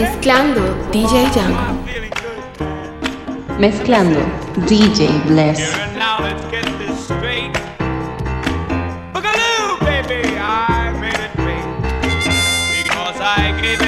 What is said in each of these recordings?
Mezclando DJ Django. Mezclando DJ Bless. Baby, I made it big because I gave it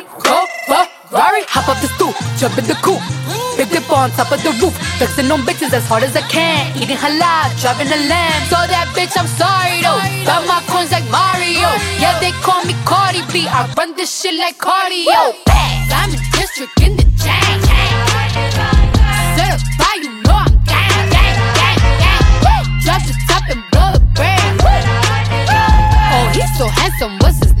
Ferrari, hop up the stoop, jump in the coupe. Big dip on top of the roof, flexing on bitches as hard as I can. Eating halal, driving a lamb. So that bitch, I'm sorry though. Got my coins like Mario. Yeah, they call me Cardi B. I run this shit like cardio. Diamond District in the chain. Certified, you know I'm gang, gang, gang, gang. Drop the top and blow the brand. Oh, he's so handsome, what's his name?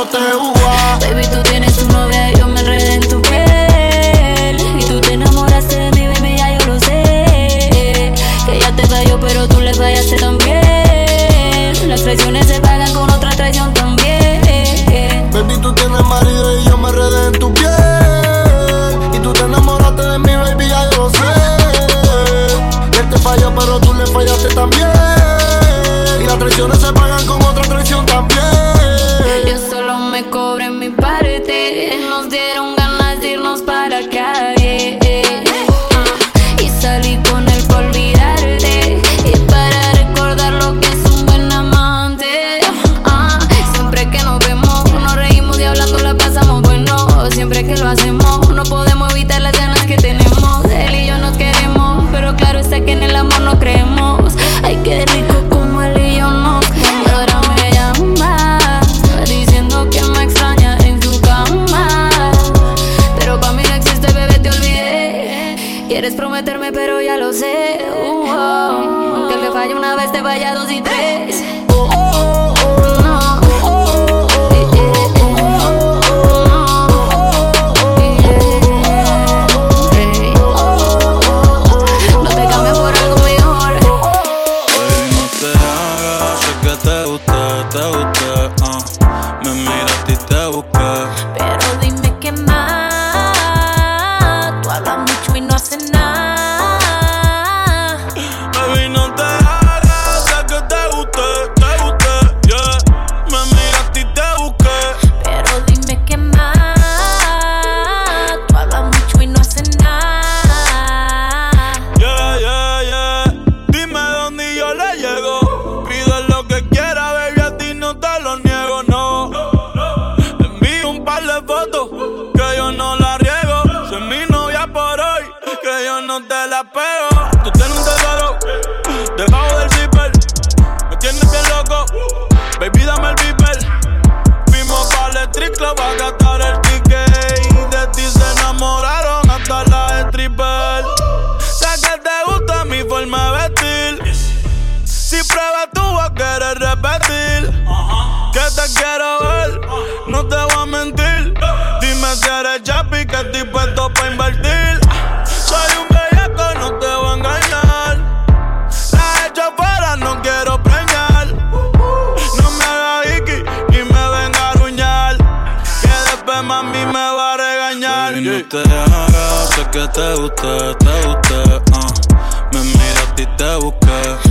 Baby, tú tienes tu novia y yo me enredé en tu piel. Y tú te enamoraste de mi baby, ya yo lo sé. Que ella te falló, pero tú le fallaste también. Las traiciones se pagan con otra traición también. Baby, tú tienes marido y yo me redé en tu piel. Y tú te enamoraste de mí, baby, ya yo lo sé. Él te falló, pero tú le fallaste también. Y las traiciones se pagan t'as ou t'as, hein. Même.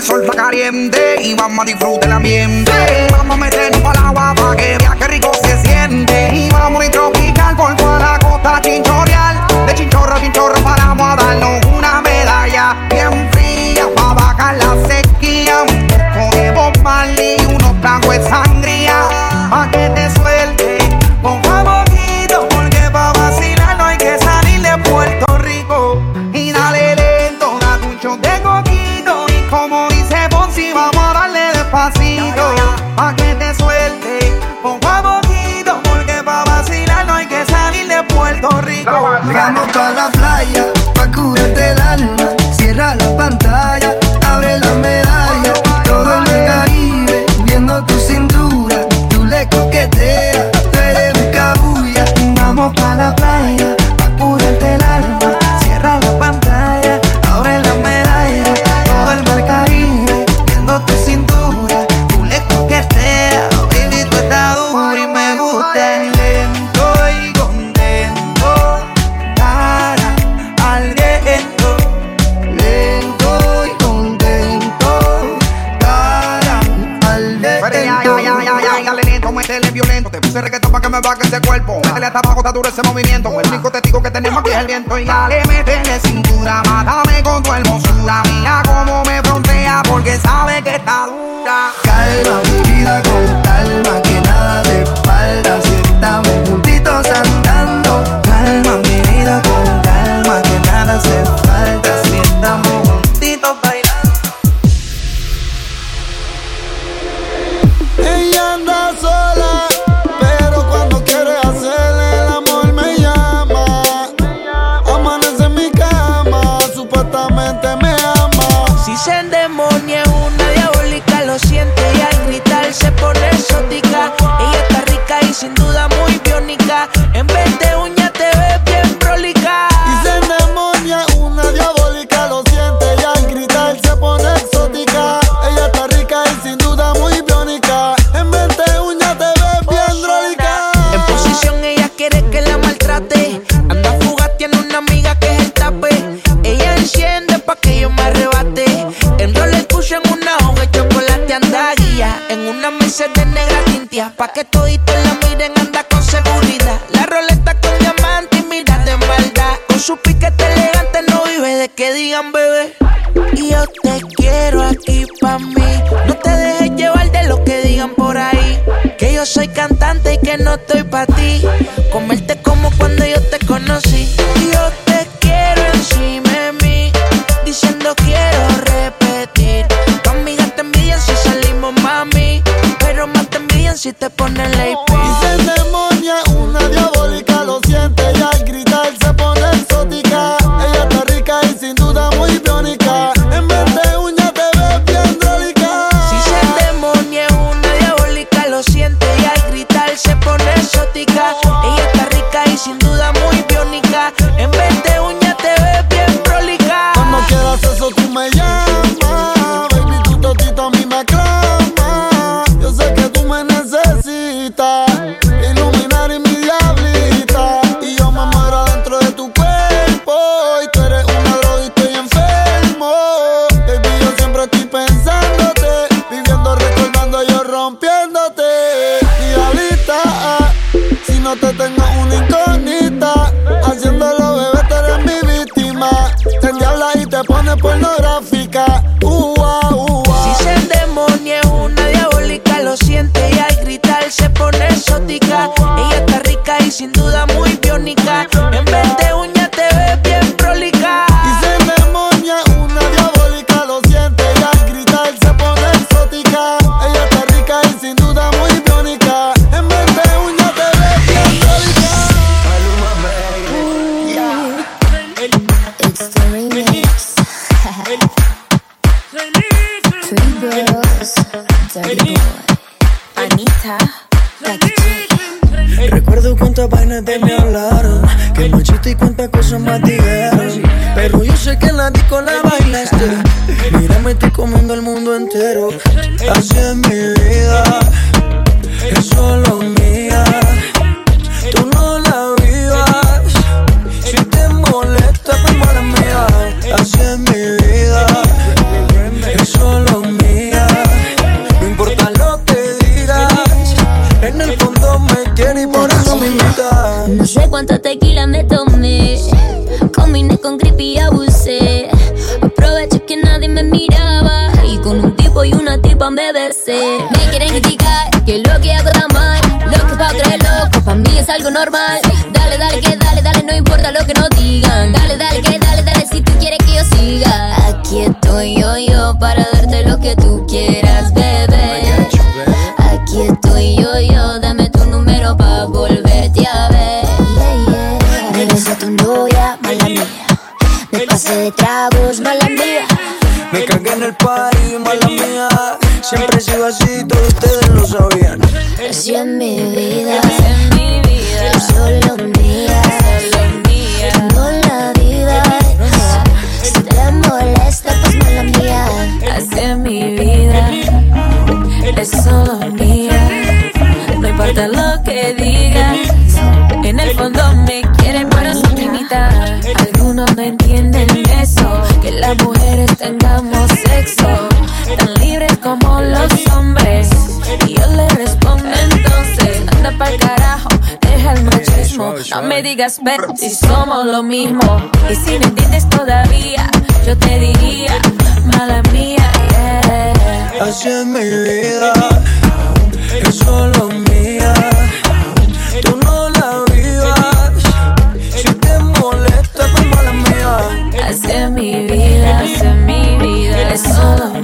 el sol está caliente y vamos a disfrutar el ambiente. Vamos a meternos para el agua para que tenemos aquí el viento y dale, métele cintura, mátame con tu hermosura. Mira cómo me frontea porque sabe de me hablaron. Que machista y cuántas cosas más dijeron. Pero yo sé que en la disco la bailaste. Mira, me estoy comiendo el mundo entero. Así es mi vida. digas pero si somos lo mismo. Y si no entiendes todavía, yo te diría, mala mía, yeah. Es mi vida, es solo mía. Tú no la vivas, si te molesta, pues mala mía. Así mi vida, así mi vida, es solo mía.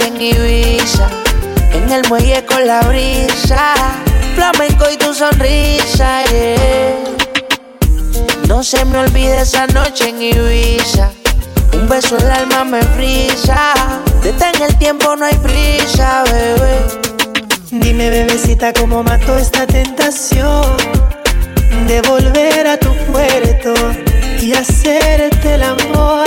En en el muelle con la brisa, flamenco y tu sonrisa. No se me olvide esa noche en Ibiza, un beso en el alma me frisa, detén el tiempo, no hay prisa, bebé. Dime, bebecita, cómo mato esta tentación de volver a tu puerto y hacerte el amor.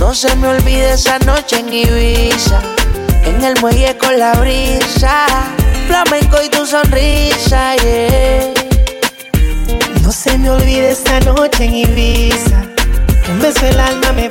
No se me olvide esa noche en Ibiza, en el muelle con la brisa, flamenco y tu sonrisa, yeah. No se me olvide esa noche en Ibiza. Un beso el alma me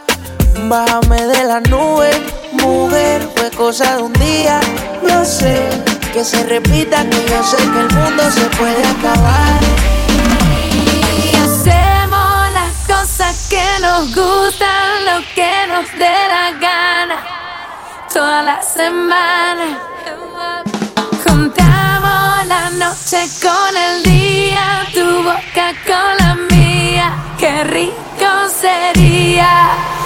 Bájame de la nube, mujer, fue cosa de un día. Yo sé que se repita, que yo sé que el mundo se puede acabar. Y hacemos las cosas que nos gustan, lo que nos dé la gana. Toda la semana juntamos la noche con el día, tu boca con la mía. Qué rico sería.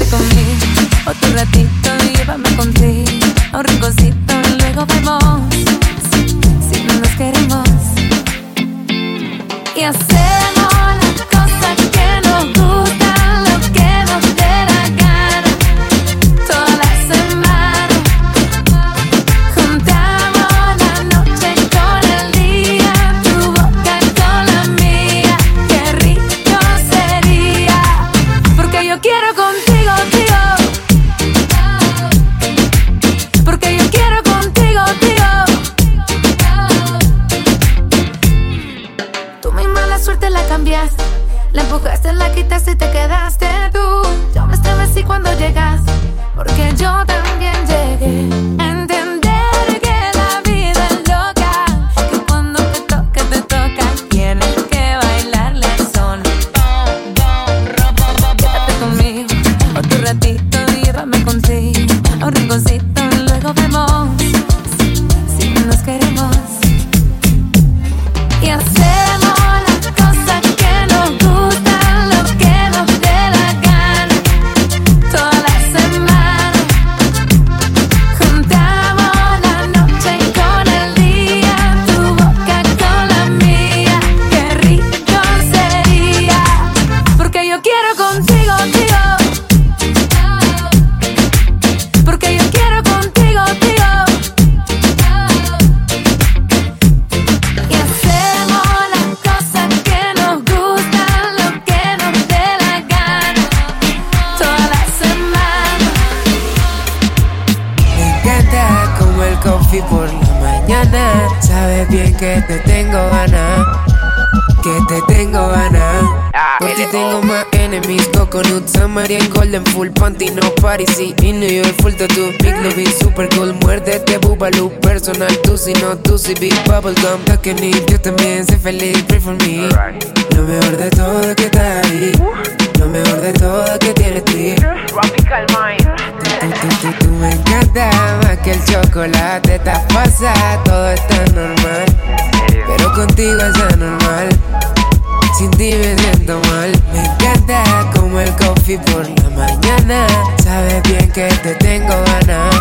Quédate conmigo. Otro ratito y llévame contigo. A un rinconcito. Luego vemos si no nos queremos. Y hacemos las cosas que nos gustan, te tengo ganas. Por ti tengo más enemies. Coconut, Samarian, Golden, Full Panty, no party. Sí, in New York, full tattoo. Big Louis, super cool. Muérdete, Boobaloo. Personal, tú si no, tú si big bubblegum. Takeni, yo también sé feliz. Pray for me. Lo mejor de todo que está ahí. Lo mejor de todo que tiene ti. Tropical Mind. Tú, tú, tú me encanta más que el chocolate. Estás pasa, todo está normal. Pero contigo es anormal. Sin ti me siento mal. Me encanta como el coffee por la mañana. Sabes bien que te tengo ganas.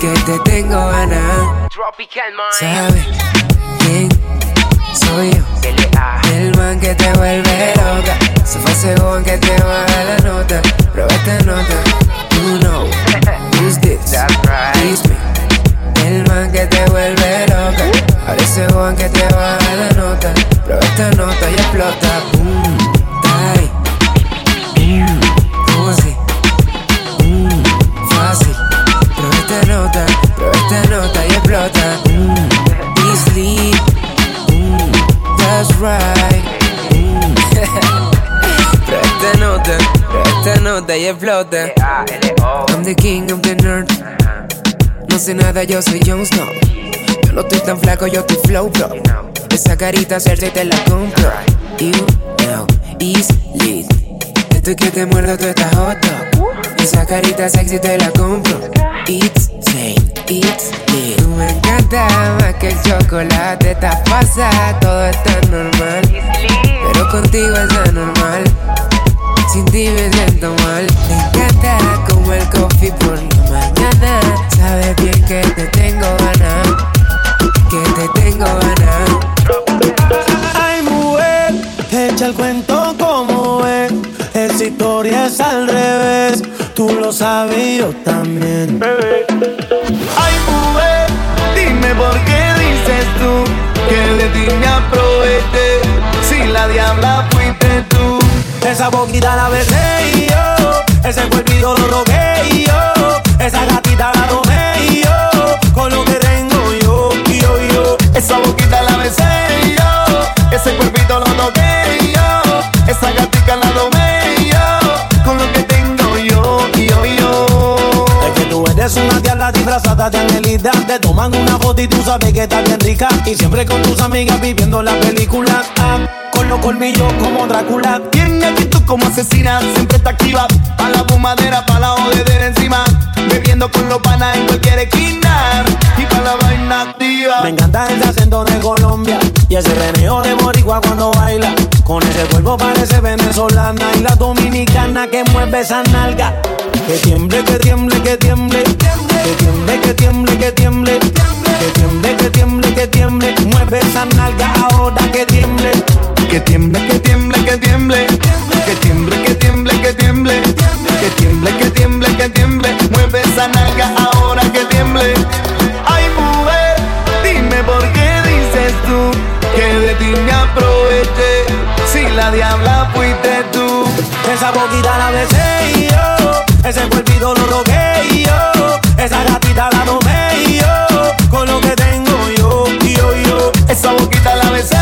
Que te tengo ganas. ¿Sabes quién soy yo? El man que te vuelve loca. Se fue según que te baja la nota. Prueba esta nota. You know who's this? It's me. El man que te vuelve loca. Ese Juan que te baja la nota. Prueba esta nota y explota. Boom, ay. Boom, ¿cómo así? Boom, fácil. Prueba esta nota. Prueba esta nota y explota. Boom, easily. Boom, that's right. Boom. Prueba esta nota. Prueba esta nota y explota. I'm the king of the nerd. No sé nada, yo soy Jon Snow. Yo no estoy tan flaco, yo estoy flow, bro. Esa carita cerca y te la compro. You know, is lit. Estoy que te muerdo, tú estás hot dog. Esa carita sexy te la compro. It's sane, it's lit. Tú me encanta más que el chocolate. Estás pasa, todo está normal. Pero contigo es anormal. Sin siento mal. Me encanta como el coffee por la mañana. Sabes bien que te tengo ganas. Que te tengo ganas. Ay, mujer, echa el cuento como es. Esa historia es al revés. Tú lo sabes yo también. Ay, mujer, dime por qué dices tú que de ti me aproveché. Si la diabla. Esa boquita la besé yo. Ese cuerpito lo rogué yo. Esa gatita la tomé y yo. Con lo que tengo yo, yo, yo. Esa boquita la besé yo. Ese cuerpito lo toqué yo. Esa gatica la domé y yo. Con lo que tengo yo, yo, yo. Es que tú eres una disfrazada de angelita. Te toman una foto y tú sabes que está bien rica. Y siempre con tus amigas viviendo la película. Ah, con los colmillos como Drácula. Tiene actitud como asesina, siempre está activa. Pa' la fumadera, pa' la jodedera encima. Bebiendo con los panas en cualquier esquina. Y pa' la vaina activa. Me encanta ese acento de Colombia y ese meneo de boricua cuando baila. Con ese cuerpo parece venezolana y la dominicana que mueve esa nalga. Que tiemble, que tiemble, que tiemble. Que tiemble, que tiemble, que tiemble. Que tiemble, que tiemble, que tiemble. Mueve esa nalga ahora que tiemble. Que tiemble, que tiemble, que tiemble. Que tiemble, que tiemble, que tiemble. Que tiemble, que tiemble, que tiemble. Mueve esa nalga ahora que tiemble. Ay, mujer, dime por qué dices tú que de ti me aproveché. Si la diabla fuiste tú. Esa boquita la besé yo. Ese cuerpito lo rogué yo. La tomé yo. Con lo que tengo yo, yo, yo. Esa boquita la besé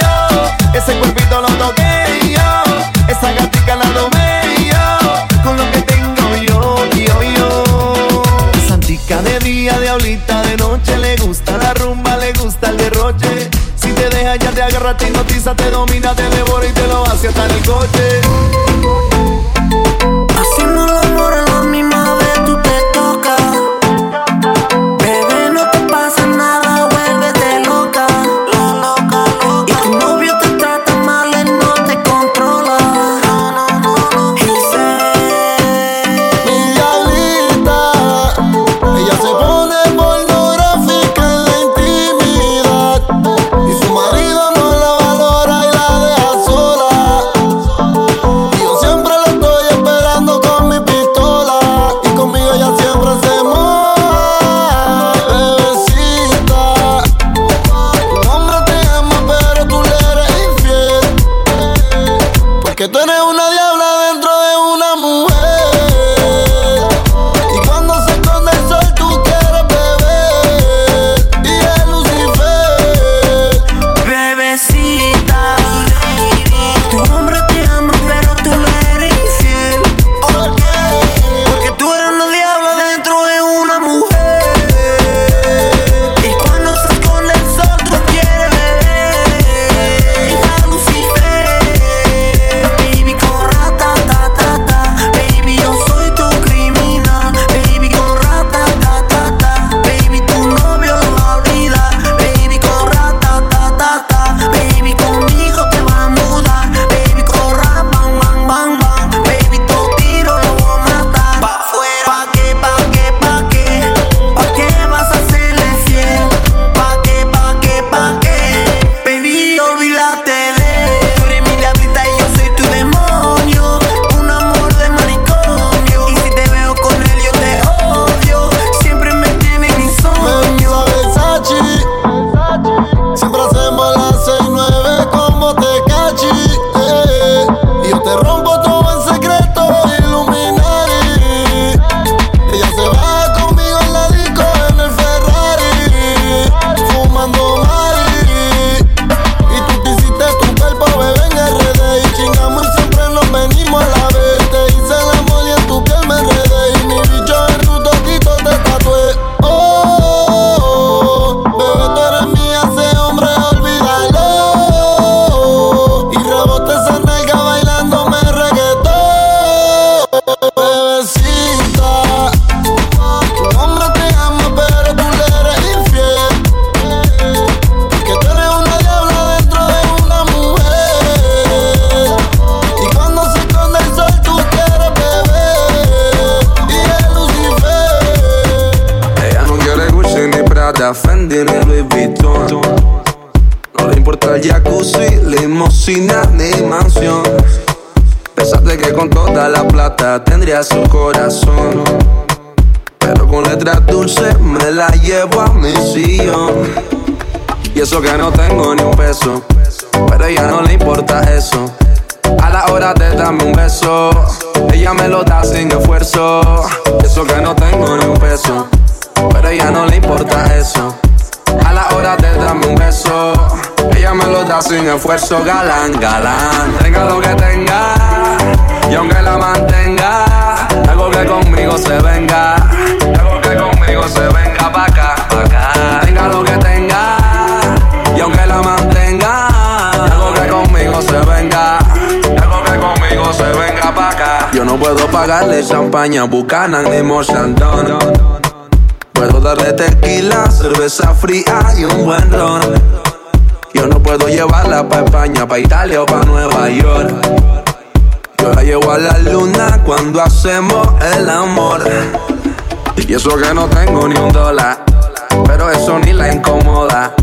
yo. Ese cuerpito lo toqué yo. Esa gatica la domé y yo. Con lo que tengo yo, yo, yo. Santica de día, diablita de noche. Le gusta la rumba, le gusta el derroche. Si te deja ya te agarra, te hipnotiza, te domina, te devora y te lo hace hasta en el coche. Eso que no tengo ni un peso. Pero ella no le importa eso. A la hora de darme un beso, ella me lo da sin esfuerzo. Eso que no tengo ni un peso. Pero ella no le importa eso. A la hora de darme un beso, ella me lo da sin esfuerzo. Galán, galán, tenga lo que tenga. Y aunque la mantenga, algo que conmigo se venga. Algo que conmigo se venga pa' acá, pa' acá. Tenga lo que tenga. La mantenga, algo que conmigo se venga. Algo que conmigo se venga pa' acá. Yo no puedo pagarle champaña, bucana ni Mochandon. Puedo darle tequila, cerveza fría y un buen ron. Yo no puedo llevarla pa' España, pa' Italia o pa' Nueva York. Yo la llevo a la luna cuando hacemos el amor. Y eso que no tengo ni un dólar, pero eso ni la incomoda.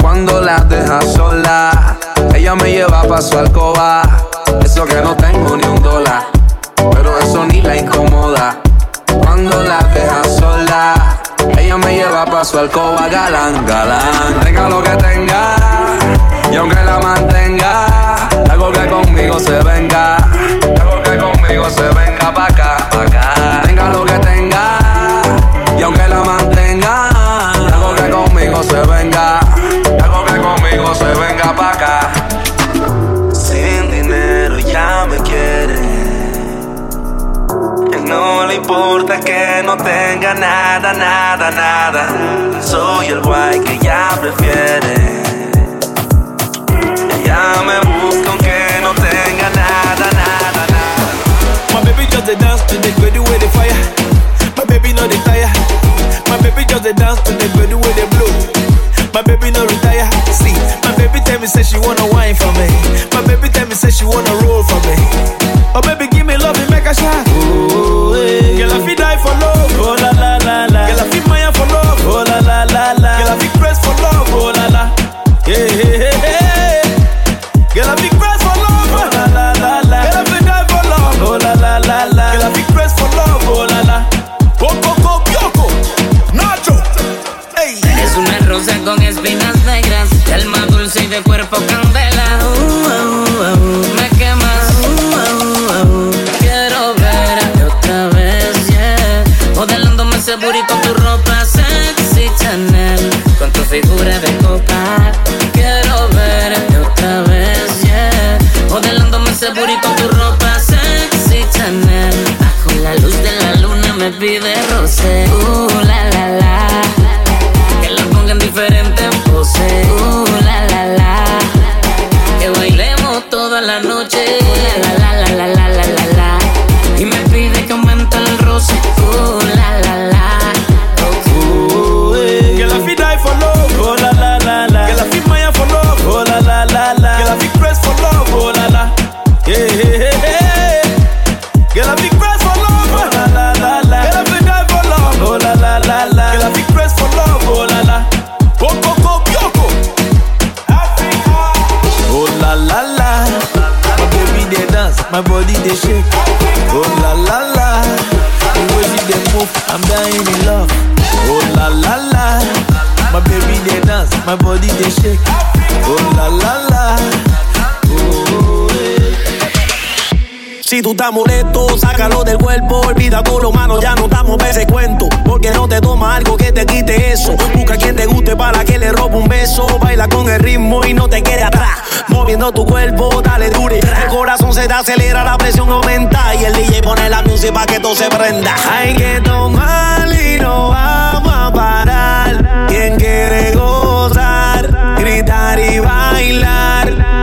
Cuando la deja sola, ella me lleva pa' su alcoba. Eso que no tengo ni un dólar, pero eso ni la incomoda. Cuando la deja sola, ella me lleva pa' su alcoba, galán, galán. Tenga lo que tenga, y aunque la mantenga, algo que conmigo se venga. Algo que conmigo se venga pa' acá, pa' acá. Tenga lo que tenga, y aunque la mantenga, algo que conmigo se venga. Conmigo se venga pa' acá. Sin dinero ya me quiere. No le importa que no tenga nada, nada, nada. Soy el guay que ella prefiere. Ella me busca aunque no tenga nada, nada, nada. My baby just a dance to the gritty with the fire. My baby no dey tire. My baby just a dance to the gritty with the blow. My baby no retire. See, my baby tell me say she wanna wine for me. My baby tell me say she wanna roll for me. Oh baby give me love and make a shot. Toda la noche. La la la la la Molesto, sácalo del cuerpo. Olvida con lo malo, ya no damos ese cuento. Porque no te toma algo que te quite eso. Busca quien te guste para que le robe un beso. Baila con el ritmo y no te quede atrás. Moviendo tu cuerpo, dale dure. El corazón se te acelera, la presión aumenta. Y el DJ pone la música para que todo se prenda. Hay que tomar y no vamos a parar. Quien quiere gozar, gritar y bailar.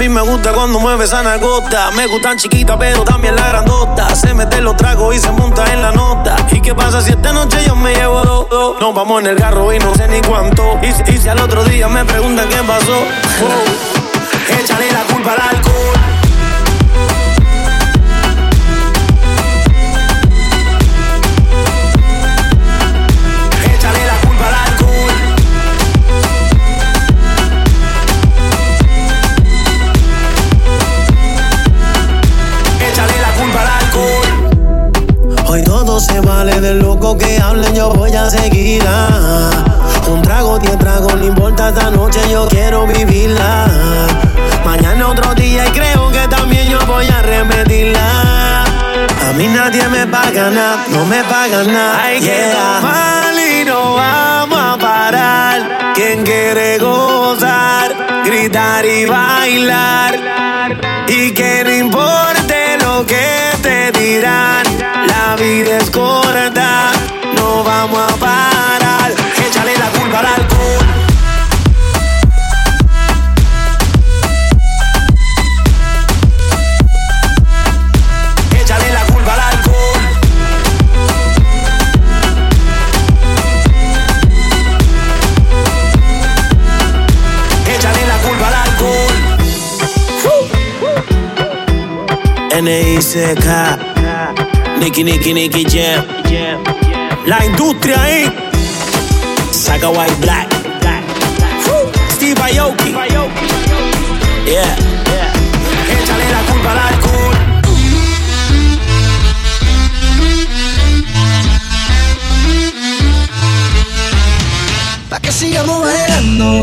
Mí me gusta cuando mueve esa nalgota. Me gustan chiquitas, pero también la grandota. Se mete los tragos y se monta en la nota. ¿Y qué pasa si esta noche yo me llevo dos? dos? Nos vamos en el carro y no sé ni cuánto. Y, y si al otro día me preguntan qué pasó, wow. échale la culpa al alcohol. Yo voy a seguir. ah. Un trago, diez tragos, no importa esta noche, yo quiero vivirla. Mañana otro día y creo que también yo voy a repetirla. A mí nadie me paga nada, no me paga nada. Hay que tomar y no vamos a parar. Quien quiere gozar, gritar y bailar. Y que no importe lo que te dirán, la vida es corta, no vamos a parar. Échale la culpa al alcohol. Échale la culpa al alcohol. Échale la culpa al alcohol. N.I.C.K. Nicky, Jam. La industria ahí. Saga White Black. Steve Aoki. Yeah. Échale la culpa al alcohol. Pa' que sigamos bailando.